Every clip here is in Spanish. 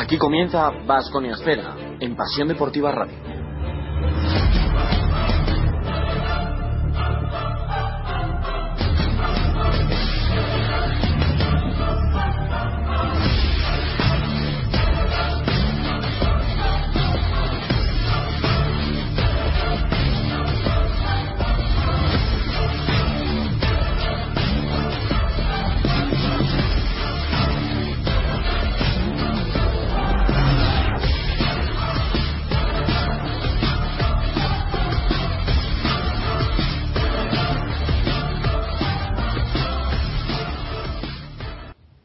Aquí comienza Vasconia Esfera, en Pasión Deportiva Radio.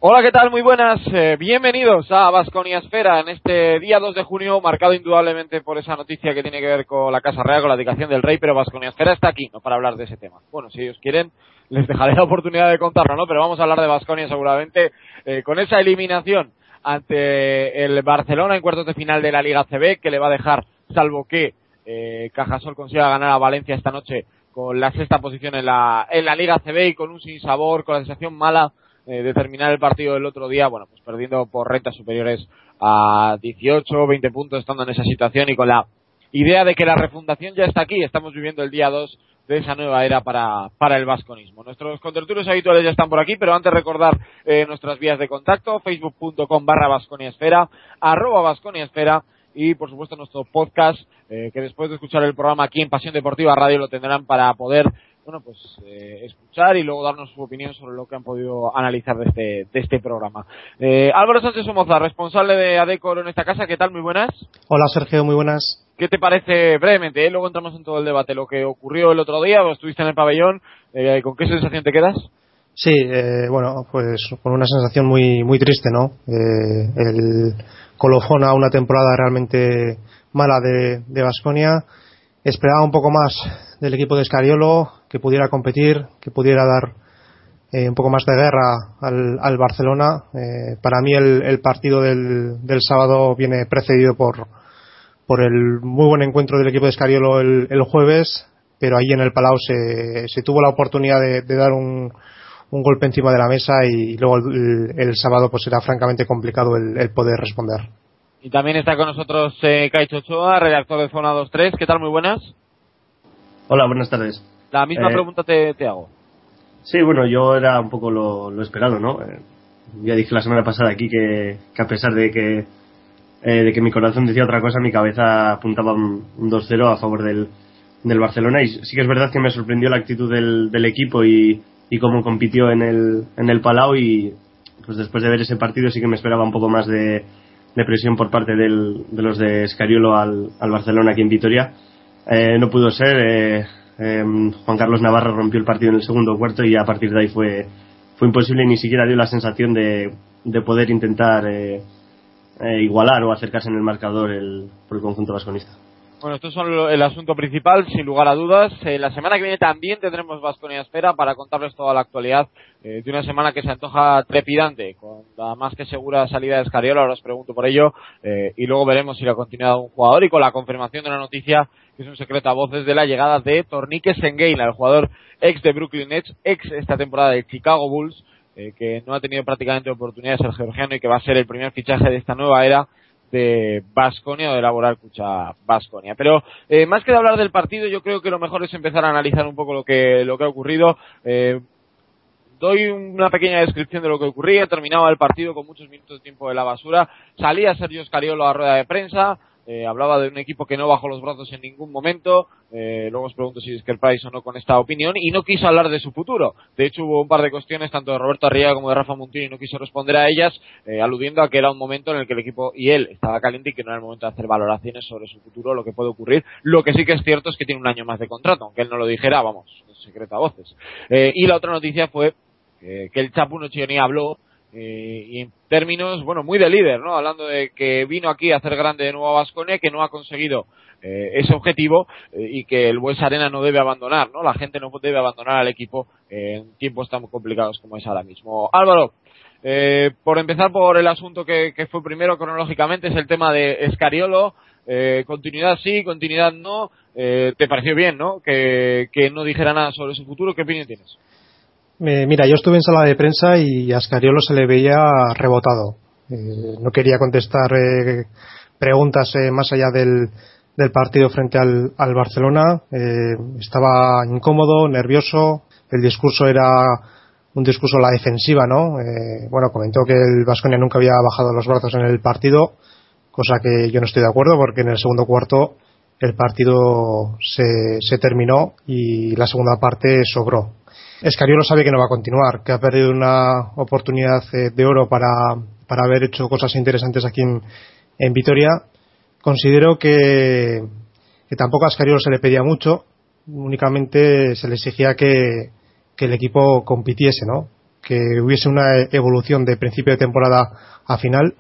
Hola, ¿qué tal? Muy buenas. Eh, bienvenidos a Vasconia Esfera en este día 2 de junio, marcado indudablemente por esa noticia que tiene que ver con la Casa Real, con la dedicación del rey, pero Vasconia Esfera está aquí, ¿no? Para hablar de ese tema. Bueno, si ellos quieren, les dejaré la oportunidad de contarlo, ¿no? Pero vamos a hablar de Vasconia seguramente eh, con esa eliminación ante el Barcelona en cuartos de final de la Liga CB, que le va a dejar, salvo que eh, Cajasol consiga ganar a Valencia esta noche con la sexta posición en la, en la Liga CB y con un sinsabor, con la sensación mala eh, de terminar el partido del otro día, bueno, pues perdiendo por rentas superiores a 18, 20 puntos, estando en esa situación y con la idea de que la refundación ya está aquí, estamos viviendo el día 2 de esa nueva era para, para el vasconismo. Nuestros contertulios habituales ya están por aquí, pero antes recordar eh, nuestras vías de contacto, facebook.com barra vasconiasfera, arroba vasconiasfera, y por supuesto nuestro podcast, eh, que después de escuchar el programa aquí en Pasión Deportiva Radio lo tendrán para poder bueno, pues eh, escuchar y luego darnos su opinión sobre lo que han podido analizar de este, de este programa. Eh, Álvaro Sánchez Somoza, responsable de ADECOR en esta casa, ¿qué tal? Muy buenas. Hola Sergio, muy buenas. ¿Qué te parece brevemente? Eh? Luego entramos en todo el debate. Lo que ocurrió el otro día, o estuviste en el pabellón, eh, ¿con qué sensación te quedas? Sí, eh, bueno, pues con una sensación muy, muy triste, ¿no? Eh, el colofón a una temporada realmente mala de Vasconia. Esperaba un poco más del equipo de Escariolo, que pudiera competir, que pudiera dar eh, un poco más de guerra al, al Barcelona. Eh, para mí el, partido del, del, sábado viene precedido por, por el muy buen encuentro del equipo de Escariolo el, jueves, pero ahí en el Palau se, se tuvo la oportunidad de, dar un, golpe encima de la mesa y, luego el, el, sábado pues era francamente complicado el, poder responder. Y también está con nosotros eh, Caicho Ochoa, redactor de Zona 23. ¿Qué tal? Muy buenas. Hola, buenas tardes. La misma eh, pregunta te, te, hago. Sí, bueno, yo era un poco lo, lo esperado, ¿no? Eh, ya dije la semana pasada aquí que, que a pesar de que, eh, de que mi corazón decía otra cosa, mi cabeza apuntaba un, un 2-0 a favor del, del Barcelona y sí que es verdad que me sorprendió la actitud del, del equipo y, y cómo compitió en el, en el Palau y pues después de ver ese partido sí que me esperaba un poco más de, de presión por parte del, de los de Escariolo al, al Barcelona aquí en Vitoria eh, no pudo ser. Eh, eh, Juan Carlos Navarro rompió el partido en el segundo cuarto y a partir de ahí fue, fue imposible ni siquiera dio la sensación de, de poder intentar eh, eh, igualar o acercarse en el marcador el, por el conjunto vasconista. Bueno, esto es el asunto principal, sin lugar a dudas. Eh, la semana que viene también tendremos Vasconia Espera para contarles toda la actualidad eh, de una semana que se antoja trepidante, con la más que segura salida de Escariola, ahora os pregunto por ello, eh, y luego veremos si la continuidad de un jugador y con la confirmación de una noticia que es un secreto a voces de la llegada de Tornique Sengeila, el jugador ex de Brooklyn Nets, ex esta temporada de Chicago Bulls, eh, que no ha tenido prácticamente oportunidades el georgiano y que va a ser el primer fichaje de esta nueva era de Basconia o de elaborar Cucha Basconia. Pero eh, más que de hablar del partido, yo creo que lo mejor es empezar a analizar un poco lo que, lo que ha ocurrido. Eh, doy una pequeña descripción de lo que ocurría. Terminaba el partido con muchos minutos de tiempo de la basura. Salía Sergio Scariolo a rueda de prensa. Eh, hablaba de un equipo que no bajó los brazos en ningún momento. Eh, luego os pregunto si discrepáis o no con esta opinión. Y no quiso hablar de su futuro. De hecho, hubo un par de cuestiones, tanto de Roberto Arriaga como de Rafa Montini, y no quiso responder a ellas, eh, aludiendo a que era un momento en el que el equipo y él estaba caliente y que no era el momento de hacer valoraciones sobre su futuro, lo que puede ocurrir. Lo que sí que es cierto es que tiene un año más de contrato, aunque él no lo dijera, vamos, es secreto a voces. Eh, y la otra noticia fue que el Chapu Nochioni habló eh, y en términos, bueno, muy de líder, ¿no? Hablando de que vino aquí a hacer grande de nuevo a Vasconia, que no ha conseguido eh, ese objetivo eh, y que el Bues Arena no debe abandonar, ¿no? La gente no debe abandonar al equipo en tiempos tan complicados como es ahora mismo. Álvaro, eh, por empezar por el asunto que, que, fue primero cronológicamente, es el tema de Escariolo. Eh, continuidad sí, continuidad no. ¿Te pareció bien, no? Que, que no dijera nada sobre su futuro. ¿Qué opinión tienes? Eh, mira, yo estuve en sala de prensa y a Ascariolo se le veía rebotado. no quería contestar preguntas más allá del, partido frente al, al Barcelona. estaba incómodo, nervioso. El discurso era un discurso a la defensiva, ¿no? bueno, comentó que el Vasconia nunca había bajado los brazos en el partido, cosa que yo no estoy de acuerdo porque en el segundo cuarto el partido se, se terminó y la segunda parte sobró. Escariolo sabe que no va a continuar, que ha perdido una oportunidad eh, de oro para, para haber hecho cosas interesantes aquí en, en Vitoria. Considero que, que tampoco a Escariolo se le pedía mucho, únicamente se le exigía que, que el equipo compitiese, ¿no? que hubiese una evolución de principio de temporada a final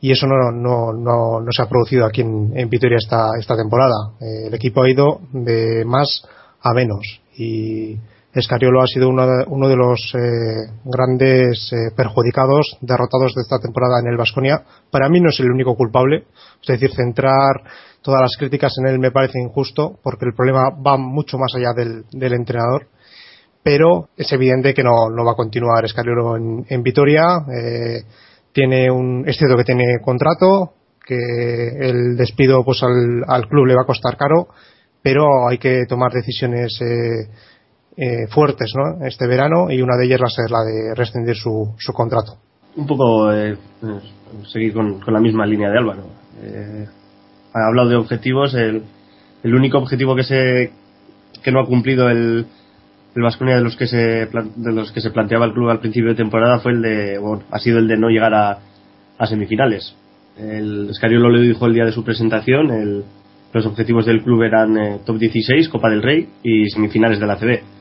y eso no, no, no, no se ha producido aquí en, Vitoria esta, esta temporada. Eh, el equipo ha ido de más a menos y Escariolo ha sido uno de, los eh, grandes eh, perjudicados, derrotados de esta temporada en el Vasconia. Para mí no es el único culpable, es decir, centrar todas las críticas en él me parece injusto porque el problema va mucho más allá del, entrenador pero es evidente que no, va a continuar Escariolo en, en Vitoria. Eh, tiene un, es cierto que tiene contrato, que el despido pues al, al club le va a costar caro, pero hay que tomar decisiones eh, eh, fuertes ¿no? este verano y una de ellas va a ser la de rescindir su, su contrato. Un poco eh, seguir con, con, la misma línea de Álvaro. Eh, ha hablado de objetivos. El, el único objetivo que se que no ha cumplido el, el Vasconia de los que se de los que se planteaba el club al principio de temporada fue el de bueno, ha sido el de no llegar a, a semifinales el Escariolo lo dijo el día de su presentación el, los objetivos del club eran eh, top 16 Copa del Rey y semifinales de la CB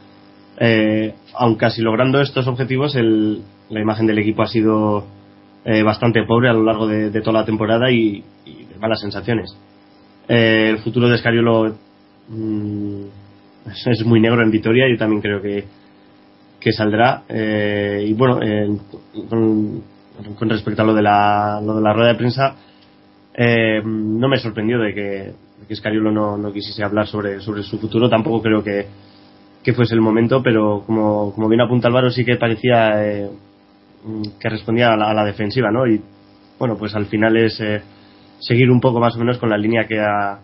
eh, aun casi logrando estos objetivos el, la imagen del equipo ha sido eh, bastante pobre a lo largo de, toda la temporada y, malas sensaciones eh, el futuro de Escariolo mmm, es muy negro en Vitoria y también creo que, que saldrá. Eh, y bueno, con, con, respecto a lo de la, lo de la rueda de prensa, eh, no me sorprendió de que, que Scariolo no, no quisiese hablar sobre, sobre su futuro. Tampoco creo que, que fuese el momento, pero como, como bien apunta Álvaro, sí que parecía eh, que respondía a la, a la, defensiva, ¿no? Y bueno, pues al final es eh, seguir un poco más o menos con la línea que ha,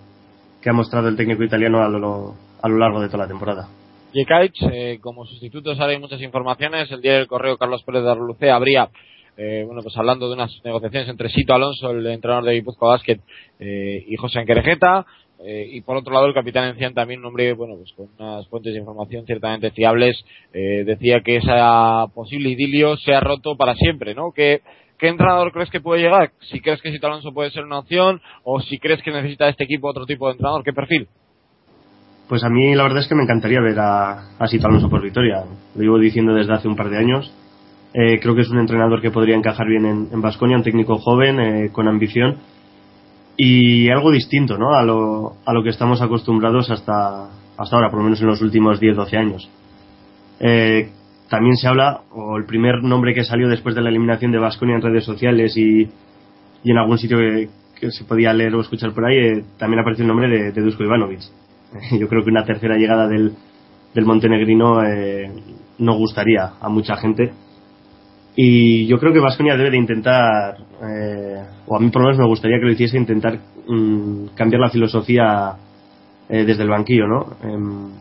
que ha mostrado el técnico italiano a lo, a lo largo de toda la temporada. Jekaich, eh, como sustituto salen muchas informaciones. El día del correo Carlos Pérez de Arluce habría, eh, bueno, pues hablando de unas negociaciones entre Sito Alonso, el entrenador de Guipúzcoa Basket, eh, y José Anquerejeta. Eh, y por otro lado, el capitán Encián también, un hombre, bueno, pues con unas fuentes de información ciertamente fiables, eh, decía que esa posible idilio se ha roto para siempre, ¿no? Que ¿qué entrenador crees que puede llegar? Si crees que Sito Alonso puede ser una opción o si crees que necesita este equipo otro tipo de entrenador, ¿qué perfil? Pues a mí la verdad es que me encantaría ver a, a Sito Alonso por Vitoria. Lo llevo diciendo desde hace un par de años. Eh, creo que es un entrenador que podría encajar bien en Vasconia, un técnico joven, eh, con ambición y algo distinto ¿no? a, lo, a lo que estamos acostumbrados hasta, hasta ahora, por lo menos en los últimos 10-12 años. Eh, también se habla, o el primer nombre que salió después de la eliminación de Vasconia en redes sociales y, y en algún sitio que, se podía leer o escuchar por ahí, eh, también apareció el nombre de, de Dusko Ivanovic yo creo que una tercera llegada del, del montenegrino eh, no gustaría a mucha gente. Y yo creo que Vasconia debe de intentar, eh, o a mí por lo menos me gustaría que lo hiciese, intentar mm, cambiar la filosofía eh, desde el banquillo, ¿no? Eh,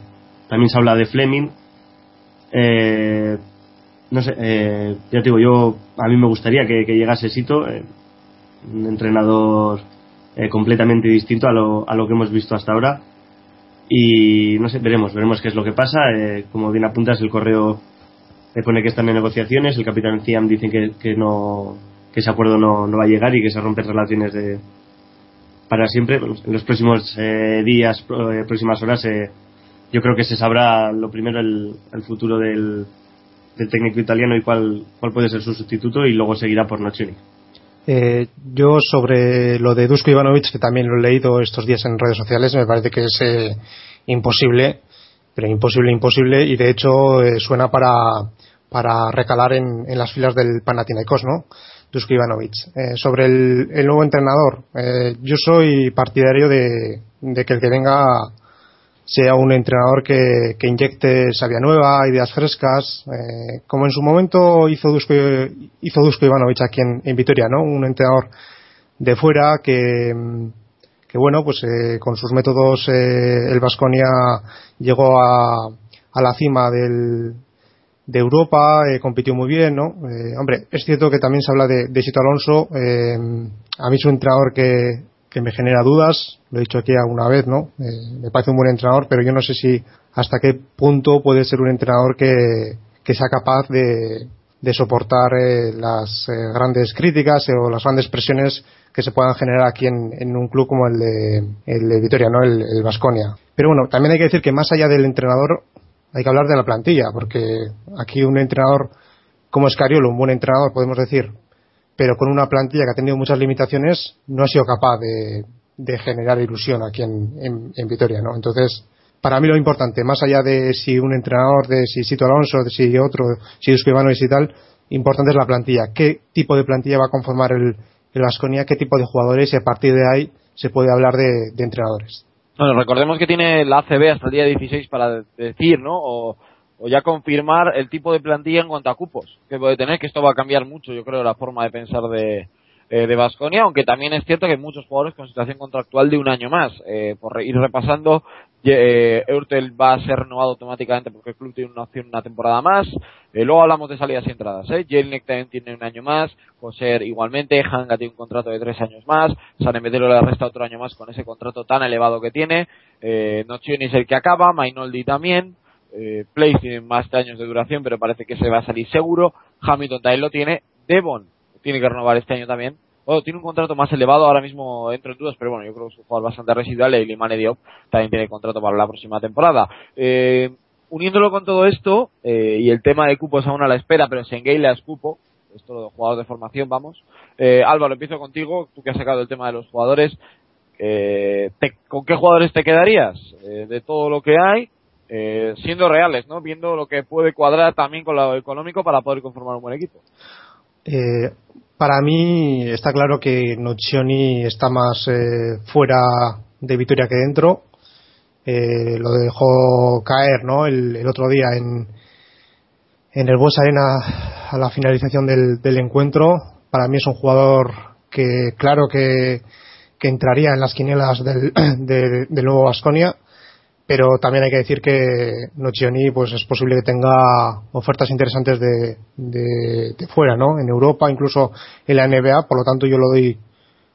también se habla de Fleming. Eh, no sé, eh, ya te digo, yo, a mí me gustaría que, que llegase Sito, un entrenador completamente distinto a lo, a lo que hemos visto hasta ahora y no sé, veremos, veremos qué es lo que pasa. Eh, como bien apuntas, el correo le pone que están en negociaciones, el capitán Ciam dice que, que no que ese acuerdo no, no va a llegar y que se rompen relaciones de para siempre. En los próximos eh, días, eh, próximas horas, eh, yo creo que se sabrá lo primero el, el futuro del, del técnico italiano y cuál, cuál puede ser su sustituto y luego seguirá por Nocini. Eh, yo sobre lo de Dusko Ivanovic, que también lo he leído estos días en redes sociales, me parece que es eh, imposible, pero imposible, imposible, y de hecho eh, suena para, para recalar en, en, las filas del Panathinaikos, ¿no? Dusko Ivanovic. Eh, sobre el, el, nuevo entrenador, eh, yo soy partidario de, de, que el que venga sea un entrenador que, que inyecte sabia nueva, ideas frescas, eh, como en su momento hizo Dusko, hizo Dusko Ivanovic aquí en, en Vitoria, ¿no? Un entrenador de fuera que, que bueno, pues eh, con sus métodos eh, el Vasconia llegó a, a la cima del, de Europa, eh, compitió muy bien, ¿no? Eh, hombre, es cierto que también se habla de, de Sito Alonso, eh, a mí es un entrenador que, que me genera dudas, lo he dicho aquí alguna vez, ¿no? Me parece un buen entrenador, pero yo no sé si hasta qué punto puede ser un entrenador que, que sea capaz de, de soportar las grandes críticas o las grandes presiones que se puedan generar aquí en, en un club como el de, el de Vitoria, ¿no? El Vasconia. Pero bueno, también hay que decir que más allá del entrenador hay que hablar de la plantilla, porque aquí un entrenador como Escariolo, un buen entrenador, podemos decir, pero con una plantilla que ha tenido muchas limitaciones, no ha sido capaz de, generar ilusión aquí en, en, Vitoria, ¿no? Entonces, para mí lo importante, más allá de si un entrenador, de si Sito Alonso, de si otro, si Dusko Ivanovic y tal, importante es la plantilla. ¿Qué tipo de plantilla va a conformar el, el? ¿Qué tipo de jugadores? Y a partir de ahí se puede hablar de entrenadores. Bueno, recordemos que tiene la ACB hasta el día 16 para decir, ¿no? O, o ya confirmar el tipo de plantilla en cuanto a cupos que puede tener, que esto va a cambiar mucho, yo creo, la forma de pensar de, eh, de Basconia, aunque también es cierto que hay muchos jugadores con situación contractual de un año más. Eh, por ir repasando, eh, Eurtel va a ser renovado automáticamente porque el club tiene una opción una temporada más. Eh, luego hablamos de salidas y entradas. ¿eh? También tiene un año más. Joser igualmente. Hanga tiene un contrato de tres años más. San Emeterio le resta otro año más con ese contrato tan elevado que tiene. Eh, Nocioni es el que acaba. Mainoldi también. Eh, Place tiene más de años de duración, pero parece que se va a salir seguro. Hamilton también lo tiene. Devon tiene que renovar este año también. Bueno, tiene un contrato más elevado, ahora mismo entro en dudas, pero bueno, yo creo que es un jugador bastante residual y Limane Diop también tiene contrato para la próxima temporada. Eh, uniéndolo con todo esto, eh, y el tema de cupos aún a la espera, pero Sengay le cupo, esto de jugador de formación, vamos. Eh, Álvaro, empiezo contigo, tú que has sacado el tema de los jugadores. Eh, ¿Con qué jugadores te quedarías? Eh, de todo lo que hay, eh, siendo reales, ¿no? Viendo lo que puede cuadrar también con lo económico para poder conformar un buen equipo. Eh, para mí está claro que Nocioni está más eh, fuera de Vitoria que dentro. Eh, lo dejó caer ¿no? el, otro día en, en el Bues Arena a la finalización del, encuentro. Para mí es un jugador que, claro que, entraría en las quinielas del, de, del nuevo Vasconia pero también hay que decir que Nocioni pues es posible que tenga ofertas interesantes de, de, fuera, ¿no? En Europa, incluso en la NBA, por lo tanto yo lo doy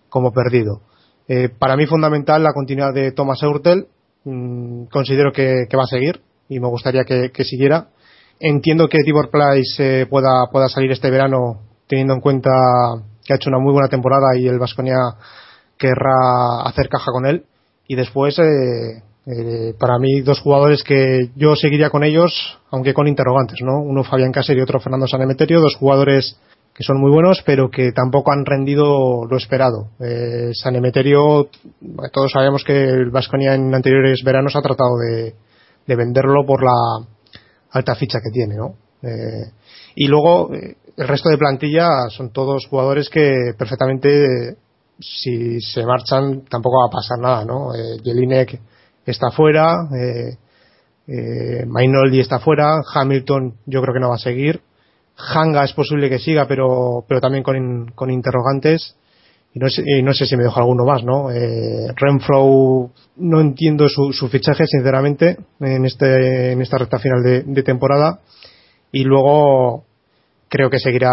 como perdido. Eh, para mí fundamental la continuidad de Thomas Eurtel, mm, considero que, va a seguir y me gustaría que, que siguiera. Entiendo que Tibor Place eh, pueda, pueda salir este verano teniendo en cuenta que ha hecho una muy buena temporada y el Vasconia querrá hacer caja con él y después eh, eh, para mí, dos jugadores que yo seguiría con ellos, aunque con interrogantes, ¿no? Uno Fabián Cáceres y otro Fernando Sanemeterio, dos jugadores que son muy buenos, pero que tampoco han rendido lo esperado. Eh, Sanemeterio, todos sabemos que el Vasconia en anteriores veranos ha tratado de, de, venderlo por la alta ficha que tiene, ¿no? Eh, y luego, eh, el resto de plantilla son todos jugadores que perfectamente, si se marchan, tampoco va a pasar nada, ¿no? Eh, Jelinek, está fuera, eh, eh, Mainoldi está fuera, Hamilton yo creo que no va a seguir, Hanga es posible que siga, pero, pero también con, interrogantes. Y no, sé, y no sé si me dejo alguno más, ¿no? Eh, Renfro, no entiendo su, fichaje, sinceramente, en, este, en esta recta final de, temporada. Y luego creo que seguirá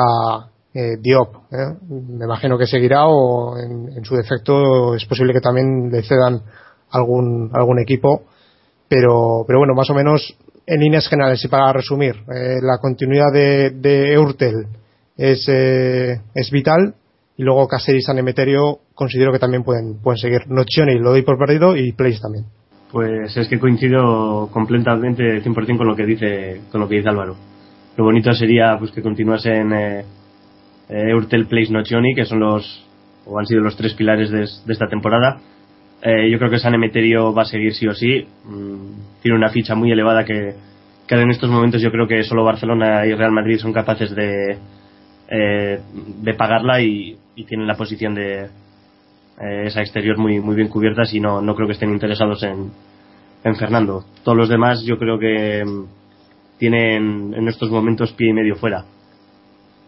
eh, Diop. ¿eh? Me imagino que seguirá o en, su defecto es posible que también le cedan algún, algún equipo. Pero, pero bueno, más o menos en líneas generales y para resumir, eh, la continuidad de, Eurtel es, eh, es vital y luego Caceres y San Emeterio considero que también pueden, pueden seguir. Nocioni lo doy por perdido y Place también. Pues es que coincido completamente 100% con lo que dice con lo que dice Álvaro. Lo bonito sería pues que continuasen eh, Eurtel, Place, Nocioni, que son los o han sido los tres pilares de esta temporada eh, yo creo que San Emeterio va a seguir sí o sí. Mm, tiene una ficha muy elevada que, que en estos momentos yo creo que solo Barcelona y Real Madrid son capaces de, eh, de pagarla y, tienen la posición de eh, esa exterior muy, muy bien cubierta y no, no creo que estén interesados en, en Fernando. Todos los demás yo creo que mm, tienen en estos momentos pie y medio fuera.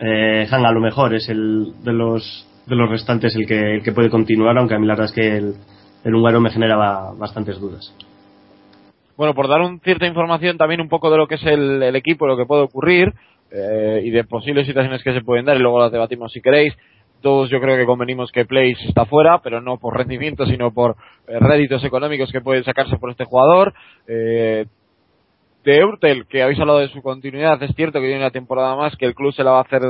Eh, Han a lo mejor es el de los de los restantes el que, el que puede continuar, aunque a mí la verdad es que el, el húngaro me generaba bastantes dudas. Bueno, por dar un, cierta información también un poco de lo que es el, el equipo, lo que puede ocurrir eh, y de posibles situaciones que se pueden dar y luego las debatimos si queréis. Todos yo creo que convenimos que Place está fuera, pero no por rendimiento, sino por eh, réditos económicos que pueden sacarse por este jugador. Eh, de Urtel, que habéis hablado de su continuidad, es cierto que tiene una temporada más, que el club se la va a hacer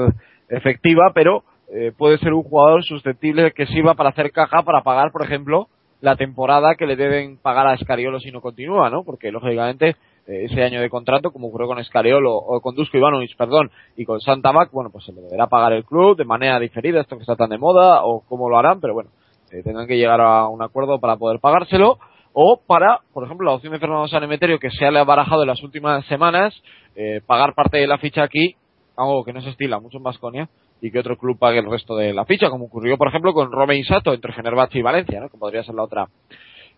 efectiva, pero eh, puede ser un jugador susceptible que sirva para hacer caja, para pagar, por ejemplo, la temporada que le deben pagar a Escariolo si no continúa, ¿no? Porque lógicamente eh, ese año de contrato, como ocurrió con Escariolo o con Dusko Ivanovic, perdón, y con Santamac, bueno, pues se le deberá pagar el club de manera diferida, esto que está tan de moda, o cómo lo harán, pero bueno, eh, tendrán que llegar a un acuerdo para poder pagárselo, o para, por ejemplo, la opción de Fernando Sanemeterio que se ha barajado en las últimas semanas, eh, pagar parte de la ficha aquí, algo que no se estila mucho en Vasconia, y que otro club pague el resto de la ficha, como ocurrió, por ejemplo, con Rome Insato entre Fenerbahce y Valencia, ¿no? que podría ser la otra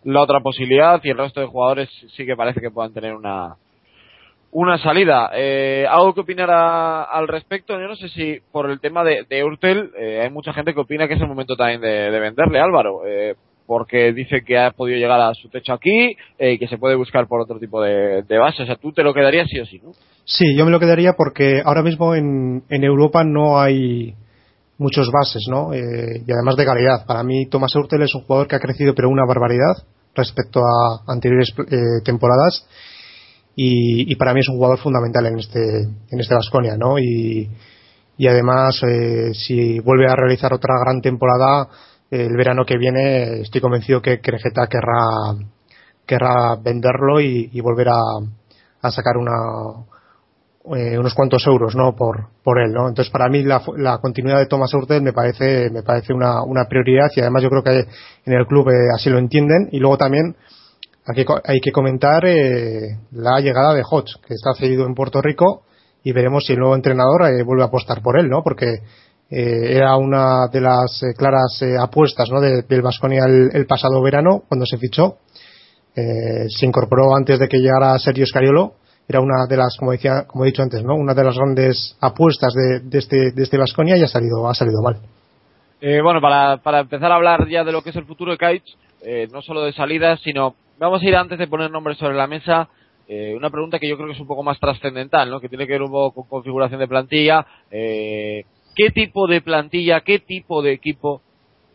la otra posibilidad y el resto de jugadores sí que parece que puedan tener una una salida. Eh, ¿Algo que opinar al respecto? Yo no sé si por el tema de, de Urtel eh, hay mucha gente que opina que es el momento también de, de venderle, Álvaro, eh, porque dice que ha podido llegar a su techo aquí eh, y que se puede buscar por otro tipo de, de base. O sea, tú te lo quedarías sí o sí, ¿no? Sí, yo me lo quedaría porque ahora mismo en, en Europa no hay muchos bases, ¿no? Eh, y además de calidad. Para mí, Tomás Urtel es un jugador que ha crecido, pero una barbaridad respecto a anteriores eh, temporadas. Y, y, para mí es un jugador fundamental en este en este Vasconia, ¿no? Y, y además, eh, si vuelve a realizar otra gran temporada el verano que viene, estoy convencido que Crejeta querrá querrá venderlo y volver a, a sacar una eh, unos cuantos euros no por por él no entonces para mí la, la continuidad de Thomas Hurtel me parece me parece una, una prioridad y además yo creo que en el club eh, así lo entienden. Y luego también aquí hay que comentar eh, la llegada de Hodge que está cedido en Puerto Rico y veremos si el nuevo entrenador eh, vuelve a apostar por él no porque eh, era una de las claras apuestas ¿no? de, del Vasconia el, el, pasado verano cuando se fichó. Se incorporó antes de que llegara Sergio Scariolo era una de las, como he dicho antes, ¿no? Una de las grandes apuestas de, de este, de este Vasconia y ha salido, ha salido mal. Eh, bueno, para, para empezar a hablar ya de lo que es el futuro de Kaich, eh, no solo de salidas, sino vamos a ir antes de poner nombres sobre la mesa. Eh, una pregunta que yo creo que es un poco más trascendental, ¿no? Que tiene que ver un poco con configuración de plantilla. Eh, ¿Qué tipo de plantilla, qué tipo de equipo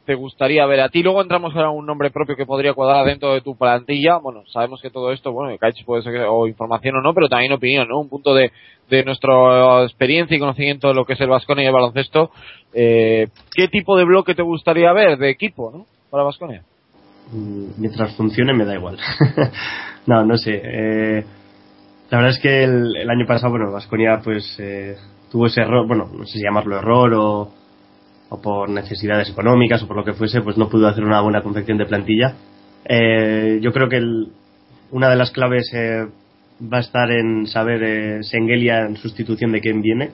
te gustaría ver a ti. Luego entramos a un nombre propio que podría cuadrar dentro de tu plantilla. Bueno, sabemos que todo esto, bueno, Kaich puede ser o información o no, pero también opinión, ¿no? Un punto de, de nuestra experiencia y conocimiento de lo que es el Vasconia y el baloncesto. Eh, ¿Qué tipo de bloque te gustaría ver de equipo, ¿no? Para Vasconia. Mientras funcione me da igual. no, no sé. Eh, la verdad es que el, el año pasado, bueno, Vasconia pues eh, tuvo ese error, bueno, no sé si llamarlo error o o por necesidades económicas o por lo que fuese, pues no pudo hacer una buena confección de plantilla. Eh, yo creo que el, una de las claves eh, va a estar en saber eh, Sengelia en sustitución de quién viene,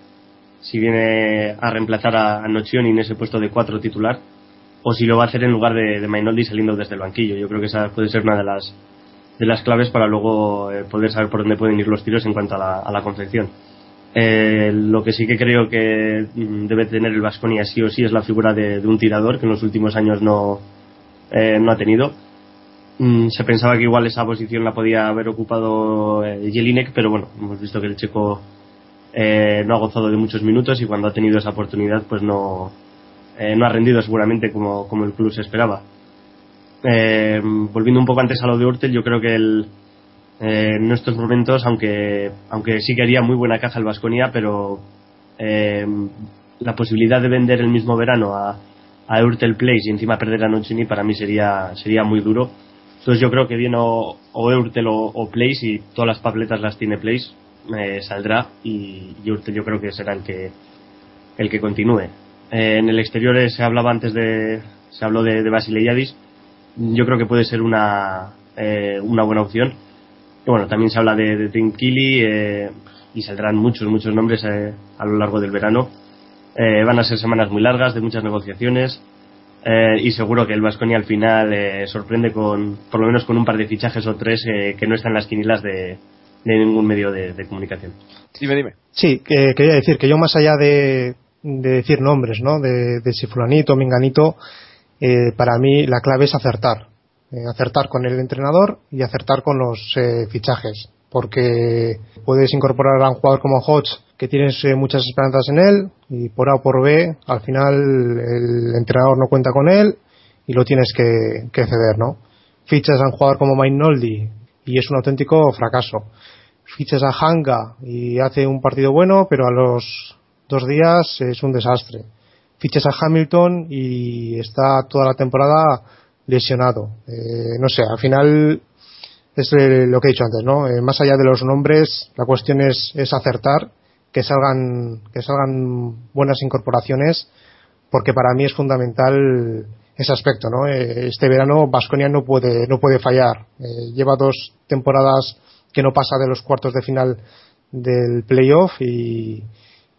si viene a reemplazar a, a Nocioni en ese puesto de cuatro titular, o si lo va a hacer en lugar de, de Mainoldi saliendo desde el banquillo. Yo creo que esa puede ser una de las de las claves para luego eh, poder saber por dónde pueden ir los tiros en cuanto a la, a la confección. Eh, lo que sí que creo que mm, debe tener el Vasconia sí o sí es la figura de, un tirador que en los últimos años no, eh, no ha tenido. Mm, se pensaba que igual esa posición la podía haber ocupado eh, Jelinek, pero bueno, hemos visto que el checo eh, no ha gozado de muchos minutos y cuando ha tenido esa oportunidad pues no, eh, no ha rendido seguramente como, como el club se esperaba. Volviendo un poco antes a lo de Urtel, yo creo que el, eh, en estos momentos, aunque, aunque sí que haría muy buena caja el Vasconia, pero eh, la posibilidad de vender el mismo verano a, a Eurtel Place y encima perder a Nocini para mí sería, sería muy duro. Entonces yo creo que bien o, o Eurtel o, Place y todas las papeletas las tiene Place, eh, saldrá y, y Eurtel yo creo que será el que, el que continúe. Eh, en el exterior se hablaba antes de, se habló de, de Basileiadis, yo creo que puede ser una, eh, una buena opción y bueno, también se habla de, de Tim Kelly eh, y saldrán muchos, muchos nombres eh, a lo largo del verano. Eh, van a ser semanas muy largas, de muchas negociaciones. Eh, y seguro que el Vasconia al final eh, sorprende con, por lo menos con un par de fichajes o tres eh, que no están en las quinilas de, de ningún medio de, de comunicación. Dime, dime. Sí, que, quería decir que yo más allá de, de decir nombres, ¿no? De, de si fulanito, menganito, eh, para mí la clave es acertar. Eh, acertar con el entrenador y acertar con los eh, fichajes. Porque puedes incorporar a un jugador como Hodge que tienes eh, muchas esperanzas en él y por A o por B al final el entrenador no cuenta con él y lo tienes que, que ceder, ¿no? Fichas a un jugador como Mike Noldi y es un auténtico fracaso. Fichas a Hanga y hace un partido bueno, pero a los dos días es un desastre. Fichas a Hamilton y está toda la temporada lesionado. Eh, no sé, al final es lo que he dicho antes, ¿no? Eh, más allá de los nombres, la cuestión es, es acertar, que salgan, que salgan buenas incorporaciones, porque para mí es fundamental ese aspecto, ¿no? Eh, este verano Vasconia no puede, no puede fallar. Eh, lleva dos temporadas que no pasa de los cuartos de final del playoff y,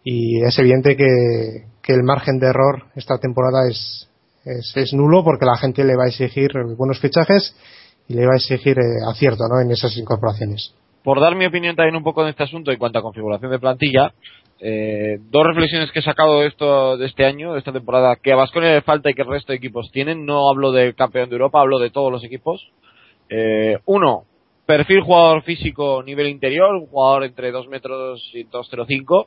y es evidente que, que el margen de error esta temporada es, es, es, nulo porque la gente le va a exigir buenos fichajes y le va a exigir eh, acierto ¿no? en esas incorporaciones. Por dar mi opinión también un poco en este asunto en cuanto a configuración de plantilla, eh, dos reflexiones que he sacado de esto de este año, de esta temporada, que a Vasconia le falta y que el resto de equipos tienen. No hablo del campeón de Europa, hablo de todos los equipos. Eh, uno, perfil jugador físico nivel interior, un jugador entre 2 metros y 2,05.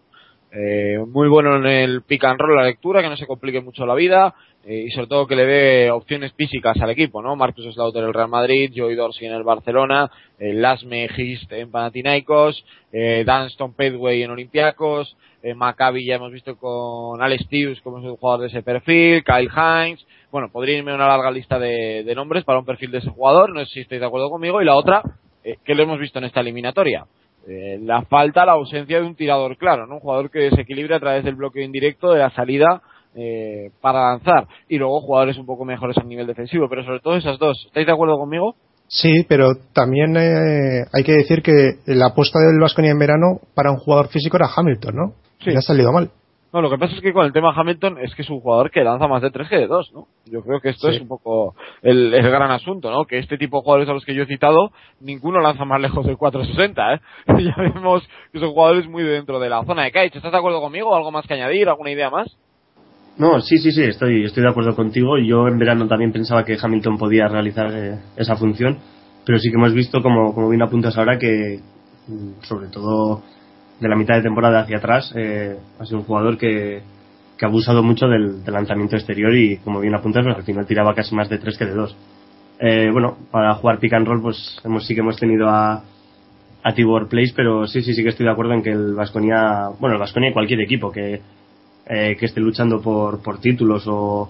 Eh, muy bueno en el pick and roll, la lectura, que no se complique mucho la vida y sobre todo que le dé opciones físicas al equipo, ¿no? Marcus Slaughter en el Real Madrid, Joey Dorsey en el Barcelona, eh, Lasme Gist en Panathinaikos, eh, Dunston Pedway en Olympiacos, eh, Maccabi ya hemos visto con Alex Tius como es un jugador de ese perfil, Kyle Hines, bueno, podría irme una larga lista de, de, nombres para un perfil de ese jugador, no sé si estáis de acuerdo conmigo, y la otra, eh, que lo hemos visto en esta eliminatoria. Eh, la falta, la ausencia de un tirador claro, ¿no? Un jugador que desequilibre a través del bloqueo indirecto de la salida eh, para lanzar y luego jugadores un poco mejores a nivel defensivo, pero sobre todo esas dos. ¿Estáis de acuerdo conmigo? Sí, pero también eh, hay que decir que la apuesta del Vasconia en verano para un jugador físico era Hamilton, ¿no? Sí. Y ha salido mal. No, lo que pasa es que con el tema Hamilton es que es un jugador que lanza más de 3 que de 2, ¿no? Yo creo que esto sí. es un poco el, el, gran asunto, ¿no? Que este tipo de jugadores a los que yo he citado, ninguno lanza más lejos del 460, ¿eh? ya vemos que son jugadores muy dentro de la zona de Kaich. ¿Estás de acuerdo conmigo? ¿Algo más que añadir? ¿Alguna idea más? No, sí, sí, sí, estoy, estoy de acuerdo contigo. Yo en verano también pensaba que Hamilton podía realizar eh, esa función, pero sí que hemos visto, como, como bien apuntas ahora, que mm, sobre todo de la mitad de temporada hacia atrás eh, ha sido un jugador que, que ha abusado mucho del, lanzamiento exterior y, como bien apuntas, pues al final tiraba casi más de 3 que de 2. Eh, bueno, para jugar pick and roll, pues hemos, sí que hemos tenido a, a Tibor Place, pero sí, sí, sí que estoy de acuerdo en que el Vasconia, bueno, el Vasconia y cualquier equipo que, eh, que esté luchando por, por títulos o,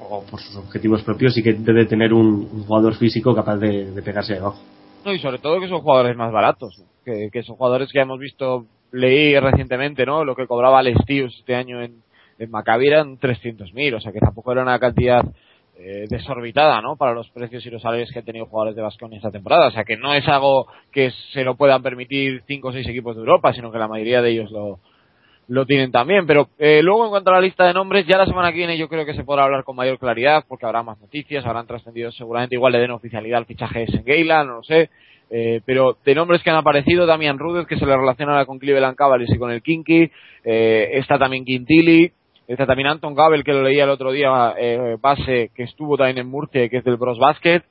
o, por sus objetivos propios sí que debe tener un, jugador físico capaz de, de, pegarse debajo. No, y sobre todo que son jugadores más baratos, que, que son jugadores que hemos visto, leí recientemente, ¿no? Lo que cobraba Alex Tius este año en, en Maccabi eran 300.000, o sea que tampoco era una cantidad eh, desorbitada, ¿no? Para los precios y los salarios que han tenido jugadores de Vasconia esta temporada. O sea que no es algo que se lo puedan permitir cinco o seis equipos de Europa, sino que la mayoría de ellos lo, lo tienen también. Pero eh, luego, en cuanto a la lista de nombres, ya la semana que viene yo creo que se podrá hablar con mayor claridad, porque habrá más noticias, habrán trascendido seguramente, igual le den oficialidad al fichaje de Sengeila, no lo sé. Eh, pero de nombres que han aparecido, Damian Rudez, que se le relaciona con Cleveland Cavaliers y con el Kinky, eh, está también Quintili, está también Anton Gabel, que lo leía el otro día, eh, base, que estuvo también en Murcia, que es del Bros Basket,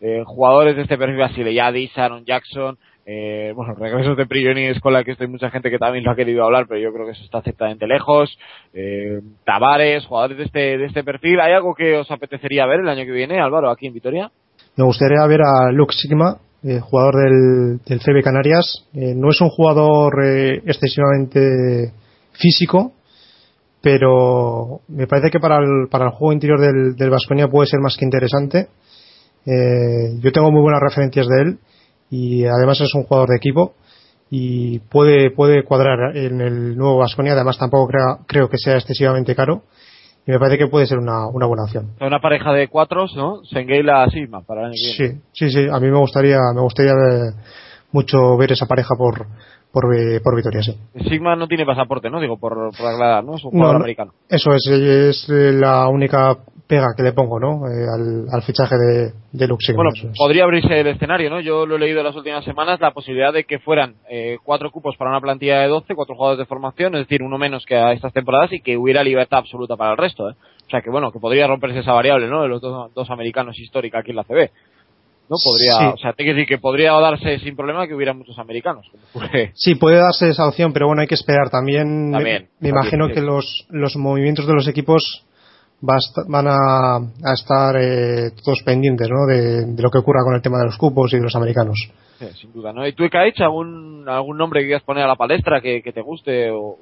eh, jugadores de este perfil, así Yadis, Aaron Jackson, eh, bueno, regresos de Prioni Escola, que estoy mucha gente que también lo ha querido hablar, pero yo creo que eso está aceptadamente lejos, eh, Tavares, jugadores de este, de este perfil, ¿hay algo que os apetecería ver el año que viene, Álvaro, aquí en Vitoria? Me gustaría ver a Luke Sigma, eh, jugador del, del CB Canarias. Eh, no es un jugador eh, excesivamente físico, pero me parece que para el, para el juego interior del, del Vasconia puede ser más que interesante. Eh, yo tengo muy buenas referencias de él y además es un jugador de equipo y puede, puede cuadrar en el nuevo Vasconia. Además tampoco creo, creo que sea excesivamente caro y me parece que puede ser una, una buena opción. Una pareja de cuatros, ¿no? Sengeila Sigma para el año que viene. Sí, sí, sí. A mí me gustaría, me gustaría ver, mucho ver esa pareja por, por, por Vitoria, sí. Sigma no tiene pasaporte, ¿no? Digo, por, por aclarar, ¿no? Es un jugador no, americano. Eso es, es la única pega que le pongo, ¿no? Eh, al, al, fichaje de, de Bueno, podría abrirse el escenario, ¿no? Yo lo he leído en las últimas semanas, la posibilidad de que fueran eh, cuatro cupos para una plantilla de 12, cuatro jugadores de formación, es decir, uno menos que a estas temporadas y que hubiera libertad absoluta para el resto, ¿eh? O sea que bueno, que podría romperse esa variable, ¿no? De los dos, dos americanos histórica aquí en la CB. ¿no? Podría, o sea, te que decir que podría darse sin problema que hubiera muchos americanos. Sí, puede darse esa opción, pero bueno, hay que esperar. También, me, imagino que los, los movimientos de los equipos van a, a estar eh, todos pendientes ¿no? De, lo que ocurra con el tema de los cupos y de los americanos. Sí, sin duda, ¿no? ¿Y tú, hecho algún, algún nombre que quieras poner a la palestra que, te guste? O...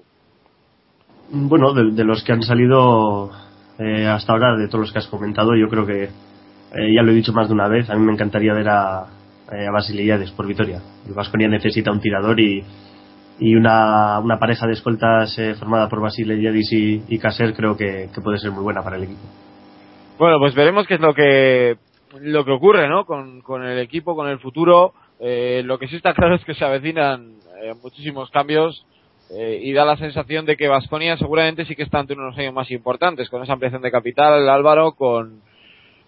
Bueno, de, los que han salido eh, hasta ahora, de todos los que has comentado, yo creo que eh, ya lo he dicho más de una vez, a mí me encantaría ver a, a Basiliades por Vitoria. El Vasconia necesita un tirador y, y una, una pareja de escoltas eh, formada por Basile Yedis y, y Caser creo que, puede ser muy buena para el equipo. Bueno, pues veremos qué es lo que lo que ocurre, ¿no? Con, con el equipo, con el futuro. Eh, lo que sí está claro es que se avecinan eh, muchísimos cambios y da la sensación de que Vasconia seguramente sí que está ante unos años más importantes, con esa ampliación de capital, Álvaro, con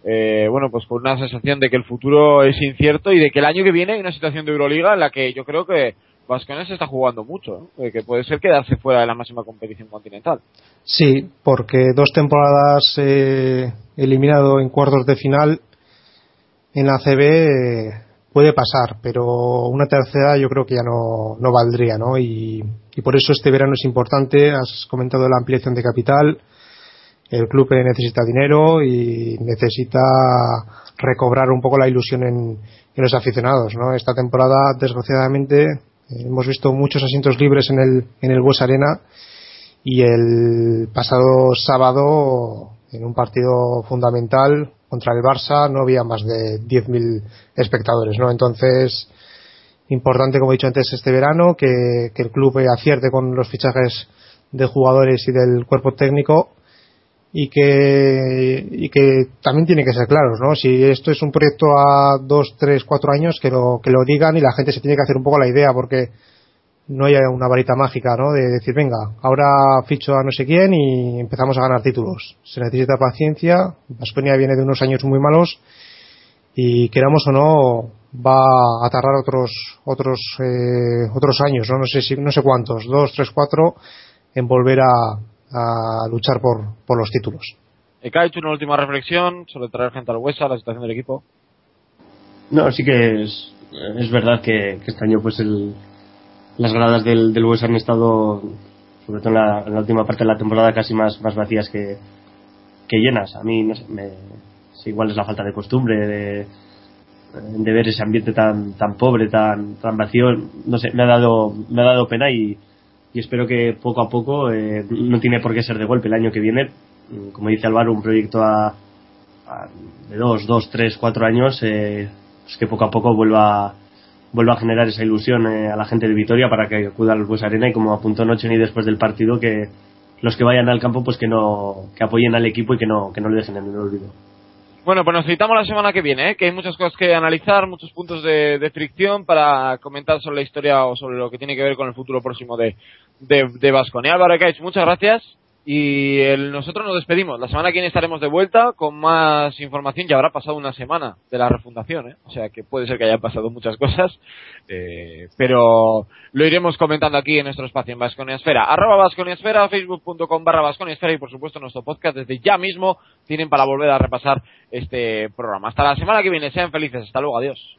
bueno, pues con una sensación de que el futuro es incierto y de que el año que viene hay una situación de Euroliga en la que yo creo que Vascones se está jugando mucho, que puede ser quedarse fuera de la máxima competición continental. Sí, porque dos temporadas eh, eliminado en cuartos de final en la CB eh, puede pasar, pero una tercera yo creo que ya no, no valdría, ¿no? Y, y, por eso este verano es importante. Has comentado la ampliación de capital. El club necesita dinero y necesita recobrar un poco la ilusión en, en los aficionados, ¿no? Esta temporada, desgraciadamente, hemos visto muchos asientos libres en el, en el Bues Arena y el pasado sábado, en un partido fundamental contra el Barça, no había más de 10.000 espectadores, ¿no? Entonces, importante, como he dicho antes, este verano, que, que el club acierte con los fichajes de jugadores y del cuerpo técnico y que, y que también tiene que ser claros, ¿no? Si esto es un proyecto a dos, tres, cuatro años, que lo, que lo digan y la gente se tiene que hacer un poco la idea, porque no hay una varita mágica, ¿no? De decir, venga, ahora ficho a no sé quién y empezamos a ganar títulos. Se necesita paciencia. Vasconia viene de unos años muy malos y queramos o no va a tardar otros otros eh, otros años, ¿no? No sé si no sé cuántos, dos, tres, cuatro, en volver a, a luchar por, por los títulos. ¿Ha hecho una última reflexión sobre traer gente al Huesa, la situación del equipo? No, sí que es, es verdad que, este año pues el, las gradas del, del Huesa han estado, sobre todo en la, última parte de la temporada, casi más, más vacías que, que llenas. A mí, no sé, me, igual es la falta de costumbre de, de ver ese ambiente tan tan pobre, tan tan vacío, no sé, me ha dado me ha dado pena y, y espero que poco a poco, eh, no tiene por qué ser de golpe el año que viene, como dice Álvaro, un proyecto a, de dos, dos, tres, cuatro años, eh, pues que poco a poco vuelva, vuelva a generar esa ilusión eh, a la gente de Vitoria para que acuda al Bues Arena y como apuntó Noche ni después del partido que los que vayan al campo pues que no que apoyen al equipo y que no que no le dejen en el olvido. Bueno, pues nos citamos la semana que viene, ¿eh? que hay muchas cosas que analizar, muchos puntos de, fricción para comentar sobre la historia o sobre lo que tiene que ver con el futuro próximo de, de, de Vasconia. Álvaro Caich, muchas gracias. Y nosotros nos despedimos. La semana que viene estaremos de vuelta con más información. Ya habrá pasado una semana de la refundación, ¿eh? o sea que puede ser que hayan pasado muchas cosas, eh, pero lo iremos comentando aquí en nuestro espacio en Vasconia Esfera. Arroba Vasconia Esfera, facebook.com barra Vasconia Esfera y por supuesto nuestro podcast desde ya mismo tienen para volver a repasar este programa. Hasta la semana que viene. Sean felices. Hasta luego. Adiós.